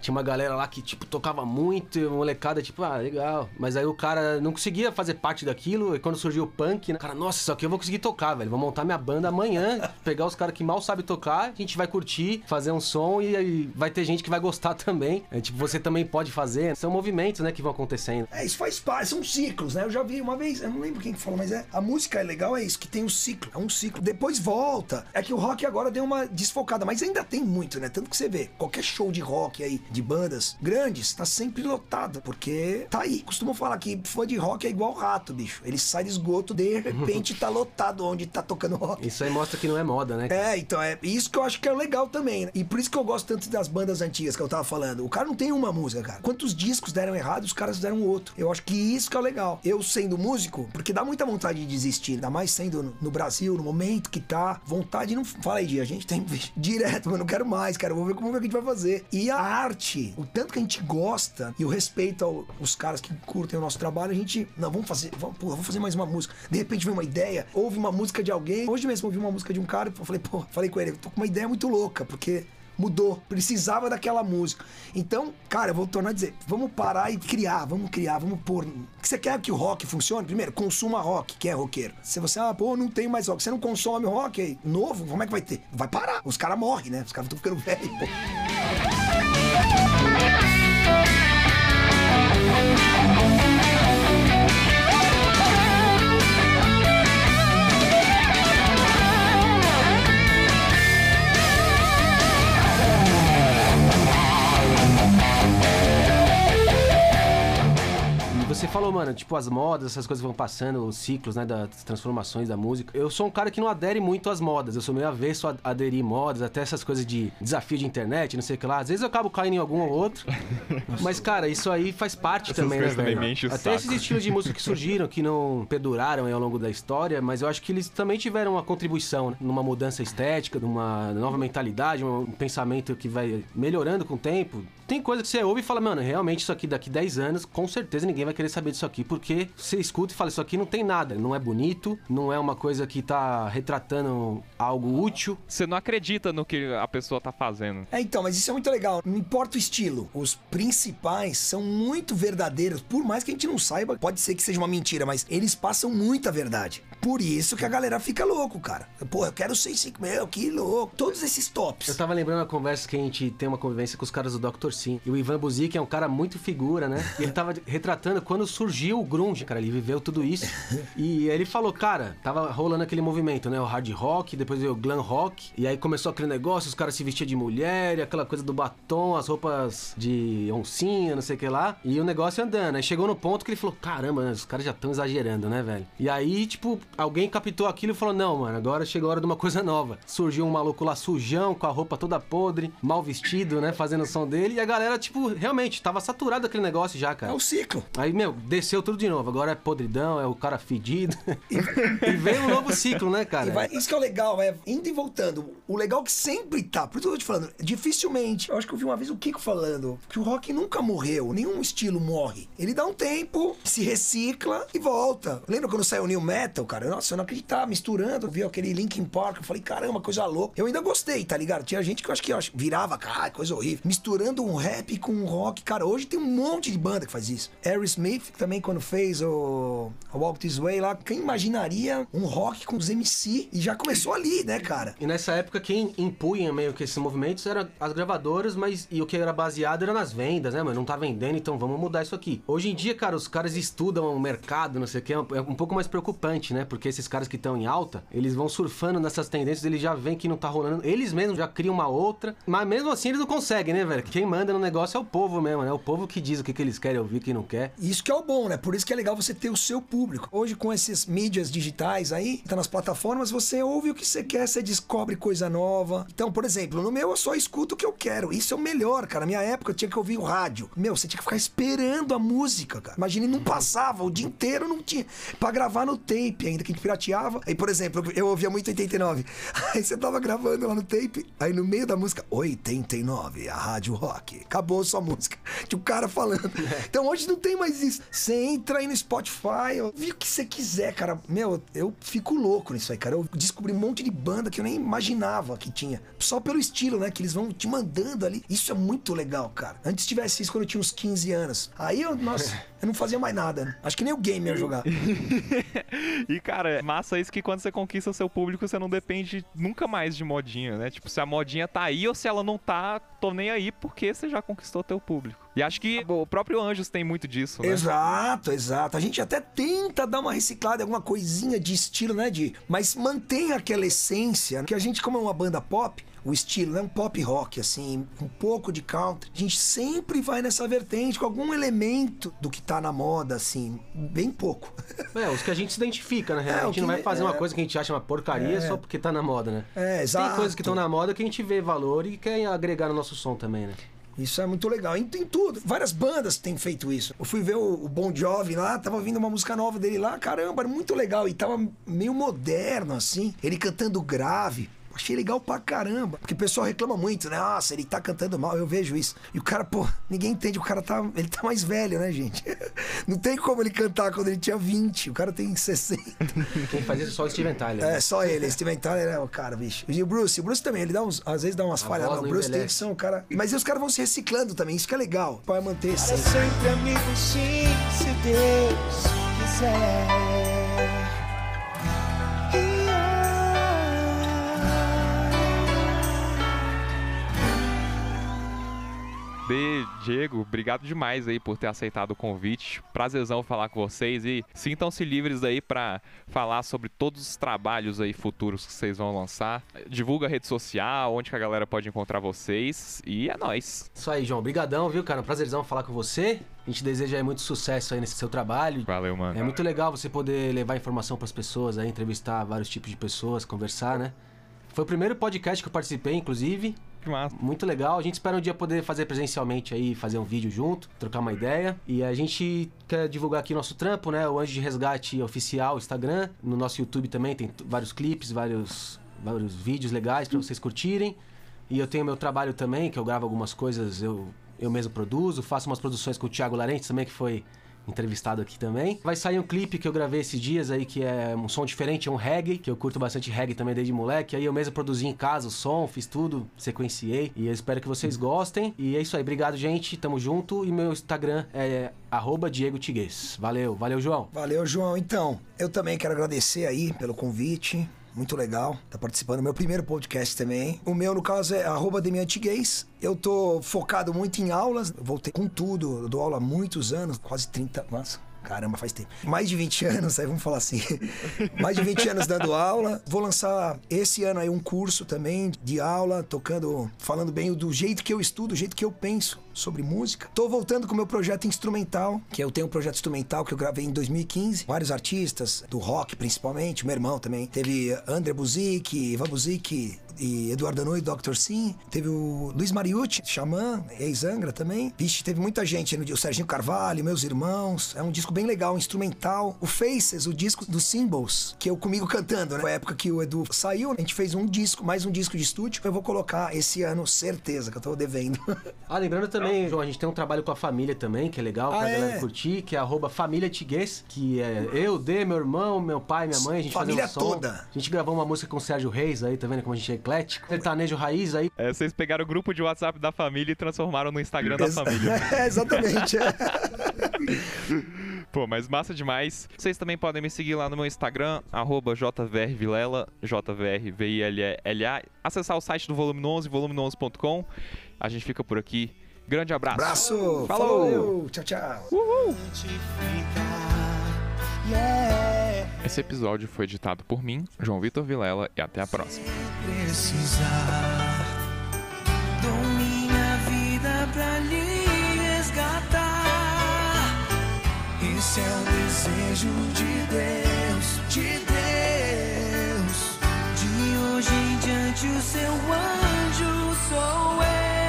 Tinha uma galera lá que, tipo, tocava muito, e a molecada, tipo, ah, legal. Mas aí o cara não conseguia fazer parte daquilo, e quando surgiu o punk, né? Cara, nossa, isso aqui eu vou conseguir tocar, velho. Vou montar minha banda amanhã, pegar os caras que mal sabem tocar, a gente vai curtir, fazer um som e aí vai ter gente que vai gostar também. É, tipo, você também pode fazer. São movimentos, né, que vão acontecendo. É, isso faz parte, são ciclos, né? Eu já vi uma vez, eu não lembro quem que falou, mas é. A música é legal, é isso, que tem um ciclo. É um ciclo. Depois volta. É que o rock agora deu uma desfocada, mas ainda tem muito, né? Tanto que você vê, qualquer show de rock aí, de bandas grandes, tá sempre lotado, porque tá aí. Costumam falar que fã de rock é igual rato, bicho. Ele sai do esgoto, de repente tá lotado onde tá tocando rock. Isso aí mostra que não é moda, né? É, então é isso que eu acho que é legal também. Né? E por isso que eu gosto tanto das bandas antigas que eu tava falando. O cara não tem uma música, cara. Quantos discos deram errado, os caras deram outro. Eu acho que isso que é legal. Eu sendo músico, porque dá muita vontade de desistir, ainda mais sendo no, Brasil, no momento que tá. Vontade não. Fala aí, a gente tem direto, mas não quero mais, cara. Vou ver como é que a gente vai fazer. E a arte, o tanto que a gente gosta e o respeito aos caras que curtem o nosso trabalho, a gente. Não, vamos fazer. Vamos, vamos fazer mais uma música. De repente vem uma ideia, ouve uma música de alguém. Hoje mesmo ouvi uma música de um cara e falei, pô, falei com ele, tô com uma ideia muito louca, porque mudou, precisava daquela música. Então, cara, eu vou tornar a dizer, vamos parar e criar, vamos criar, vamos pôr. Você quer que o rock funcione? Primeiro, consuma rock, que é roqueiro. Se você, ah, pô, não tem mais rock, você não consome rock aí, novo, como é que vai ter? Vai parar. Os caras morrem, né? Os caras estão ficando velhos. pô. Falou, mano, tipo, as modas, essas coisas vão passando, os ciclos, né, das transformações da música. Eu sou um cara que não adere muito às modas. Eu sou meio avesso a aderir modas, até essas coisas de desafio de internet, não sei o que lá. Às vezes eu acabo caindo em algum ou outro. Mas, cara, isso aí faz parte Essas também, né, também Até saco. esses estilos de música que surgiram, que não perduraram ao longo da história, mas eu acho que eles também tiveram uma contribuição né? numa mudança estética, numa nova mentalidade, um pensamento que vai melhorando com o tempo. Tem coisa que você ouve e fala, mano, realmente isso aqui daqui 10 anos, com certeza ninguém vai querer saber disso aqui, porque você escuta e fala, isso aqui não tem nada, não é bonito, não é uma coisa que tá retratando algo útil. Você não acredita no que a pessoa tá fazendo. É, então, mas isso é muito legal. Não importa o estilo. Os principais são muito verdadeiros. Por mais que a gente não saiba, pode ser que seja uma mentira, mas eles passam muita verdade. Por isso que a galera fica louco, cara. Pô, eu quero ser 5 meu, que louco. Todos esses tops. Eu tava lembrando a conversa que a gente tem uma convivência com os caras do Dr. Sim. E o Ivan Buzik é um cara muito figura, né? E ele tava retratando quando surgiu o grunge, cara. Ele viveu tudo isso. E ele falou, cara, tava rolando aquele movimento, né? O hard rock, depois veio o glam rock. E aí começou aquele negócio, os caras se vestiam de mulher, e aquela coisa do batom, as roupas de oncinha, não sei o que lá. E o negócio andando. Aí chegou no ponto que ele falou, caramba, né, os caras já estão exagerando, né, velho? E aí, tipo, alguém captou aquilo e falou, não, mano, agora chegou a hora de uma coisa nova. Surgiu um maluco lá sujão, com a roupa toda podre, mal vestido, né? Fazendo o som dele. E a galera, tipo, realmente, tava saturado aquele negócio já, É cara. o ciclo. Aí, meu, desceu tudo de novo. Agora é podridão, é o cara fedido. e veio um novo ciclo, né, cara? Vai- isso que é o legal, é indo e voltando. O legal é que sempre tá. Por isso que eu tô te falando, dificilmente. Eu acho que eu vi uma vez o Kiko falando que o rock nunca morreu, nenhum estilo morre. Ele dá um tempo, se recicla e volta. Lembra quando saiu o New Metal, cara? Nossa, eu não acreditava, misturando, viu aquele Linkin Park. Eu falei, caramba, coisa louca. Eu ainda gostei, tá ligado? Tinha gente que eu acho que eu acho- virava, cara, coisa horrível. Misturando um rap com um rock. Cara, hoje tem um monte de banda que faz isso. Aerosmith também, quando fez o Walk This Way lá, quem imaginaria um rock com os MC? E já começou ali, né, cara? E nessa época, quem impunha meio que esses movimentos eram as gravadoras, mas e o que era baseado era nas vendas, né, mano? Não tá vendendo, então vamos mudar isso aqui. Hoje em dia, cara, os caras estudam o mercado, não sei o que, é é um pouco mais preocupante, né? Porque esses caras que estão em alta, eles vão surfando nessas tendências, eles já veem que não tá rolando, eles mesmos já criam uma outra, mas mesmo assim eles não conseguem, né, velho? Quem manda no negócio é o povo mesmo, né? O povo que diz o que, que eles querem ouvir, o que não quer. Isso que é o bom, né? Por isso que é legal você ter o seu público. Hoje, com esses mídias digitais aí, tá nas plataformas, você ouve o que você quer, você descobre coisa nova. Então, por exemplo, no meu eu só escuto o que eu quero. Isso é o melhor, cara. Na minha época eu tinha que ouvir o rádio. Meu, você tinha que ficar esperando a música, cara. Imagine, não passava, o dia inteiro não tinha. Pra gravar no tape que a gente pirateava. Aí, por exemplo, eu ouvia muito 89. Aí você tava gravando lá no tape, aí no meio da música, 89, a rádio rock. Acabou sua música. Tinha um cara falando. Então hoje não tem mais isso. Você entra aí no Spotify, ouve o que você quiser, cara. Meu, eu fico louco nisso aí, cara. Eu descobri um monte de banda que eu nem imaginava que tinha. Só pelo estilo, né? Que eles vão te mandando ali. Isso é muito legal, cara. Antes tivesse isso quando eu tinha uns 15 anos. Aí eu, nossa, eu não fazia mais nada. Acho que nem o game ia jogar. e, cara, é massa isso que quando você conquista seu público, você não depende nunca mais de modinha, né? Tipo, se a modinha tá aí ou se ela não tá, tô nem aí porque você já conquistou teu público. E acho que o próprio Anjos tem muito disso, né? Exato, exato. A gente até tenta dar uma reciclada, alguma coisinha de estilo, né, de, mas mantém aquela essência que a gente como é uma banda pop, o estilo, né, um pop rock assim, um pouco de country. A gente sempre vai nessa vertente com algum elemento do que tá na moda assim, bem pouco. É, os que a gente se identifica, na real. É, a gente não vai fazer uma é. coisa que a gente acha uma porcaria só porque tá na moda, né? É, exato. Tem coisas que estão na moda que a gente vê valor e quer agregar no nosso som também, né? Isso é muito legal. Em, em tudo. Várias bandas têm feito isso. Eu fui ver o, o Bon Jovi lá, tava ouvindo uma música nova dele lá. Caramba, era muito legal. E tava meio moderno, assim. Ele cantando grave. Achei legal pra caramba. Porque o pessoal reclama muito, né? Nossa, ele tá cantando mal, eu vejo isso. E o cara, pô, ninguém entende. O cara tá. Ele tá mais velho, né, gente? Não tem como ele cantar quando ele tinha 20. O cara tem 60. Quem faz isso é só o Steven Tyler. né? É, só ele. Steven Tyler é o cara, bicho. E o Bruce, o Bruce também, ele dá uns, às vezes dá umas falhas. voz O não Bruce tem que ser um cara. Mas os caras vão se reciclando também, isso que é legal. Pra manter a essência. sempre amigo, sim, se Deus quiser. B, Diego, obrigado demais aí por ter aceitado o convite. Prazerzão falar com vocês e sintam-se livres aí pra falar sobre todos os trabalhos aí futuros que vocês vão lançar. Divulga a rede social, onde que a galera pode encontrar vocês e é nóis. Isso aí, João. Obrigadão, viu, cara? Um prazerzão falar com você. A gente deseja aí muito sucesso aí nesse seu trabalho. Valeu, mano. É muito legal você poder levar informação pras pessoas, aí, entrevistar vários tipos de pessoas, conversar, né? Foi o primeiro podcast que eu participei, inclusive. Que massa. Muito legal. A gente espera um dia poder fazer presencialmente aí, fazer um vídeo junto, trocar uma ideia. E a gente quer divulgar aqui nosso trampo, né? O Anjo de Resgate Oficial, Instagram. No nosso YouTube também tem vários clipes, vários, vários vídeos legais pra vocês curtirem. E eu tenho meu trabalho também, que eu gravo algumas coisas, eu, eu mesmo produzo. Faço umas produções com o Thiago Larente também, que foi entrevistado aqui também. Vai sair um clipe que eu gravei esses dias aí, que é um som diferente, é um reggae, que eu curto bastante reggae também desde moleque. Aí eu mesmo produzi em casa o som, fiz tudo, sequenciei. E eu espero que vocês gostem. E é isso aí, obrigado, gente. Tamo junto. E meu Instagram é arroba Diego Tiguez. Valeu, valeu, João. Valeu, João. Então, eu também quero agradecer aí pelo convite. Muito legal. Tá participando do meu primeiro podcast também. O meu, no caso, é arroba Demiantiguez. Eu tô focado muito em aulas. Voltei com tudo. Eu dou aula há muitos anos, quase 30. Nossa. Caramba, faz tempo. Mais de 20 anos, aí vamos falar assim. Mais de 20 anos dando aula. Vou lançar esse ano aí um curso também de aula, tocando, falando bem do jeito que eu estudo, do jeito que eu penso sobre música. Tô voltando com o meu projeto instrumental, que eu tenho um projeto instrumental que eu gravei em 2015. Vários artistas, do rock principalmente, meu irmão também. Teve André Buzik, Ivan Buzik, e Eduardo Anu e Dr. Sim. Teve o Luiz Mariucci, Xamã, ex-Angra também. Vixe, teve muita gente. O Serginho Carvalho, meus irmãos. É um disco bem legal, instrumental. O Faces, o disco dos Symbols, que eu comigo cantando, né? Foi a época que o Edu saiu, a gente fez um disco, mais um disco de estúdio. Eu vou colocar esse ano, certeza, que eu tô devendo. Ah, lembrando também, João, a gente tem um trabalho com a família também, que é legal pra Ah, é? galera curtir, que é arroba família Tiguez, que é eu, D, meu irmão, meu pai, minha mãe, a gente Família um som. toda. A gente gravou uma música com o Sérgio Reis aí, tá vendo como a gente é eclético? Sertanejo raiz aí. É, vocês pegaram o grupo de WhatsApp da família e transformaram no Instagram da família. é, exatamente. é. Pô, mas massa demais. Vocês também podem me seguir lá no meu Instagram, arroba jvrvilela, jvrvilela. Acessar o site do Volume 11, volume11.com. A gente fica por aqui. Grande abraço. Abraço. Falou. Falou. Tchau, tchau. Yeah. Esse episódio foi editado por mim, João Vitor Vilela, e até a próxima. precisar. Dou minha vida pra lhe resgatar. Esse é o desejo de Deus, de Deus. De hoje em diante, o seu anjo sou eu.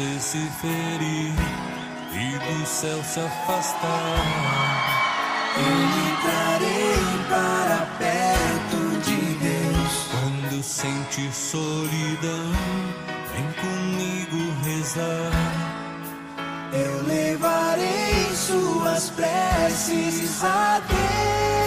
Você se ferir e do céu se afastar, Eu trarei para perto de Deus. quando sentir solidão, vem comigo rezar. Eu levarei suas preces a Deus.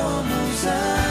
我不在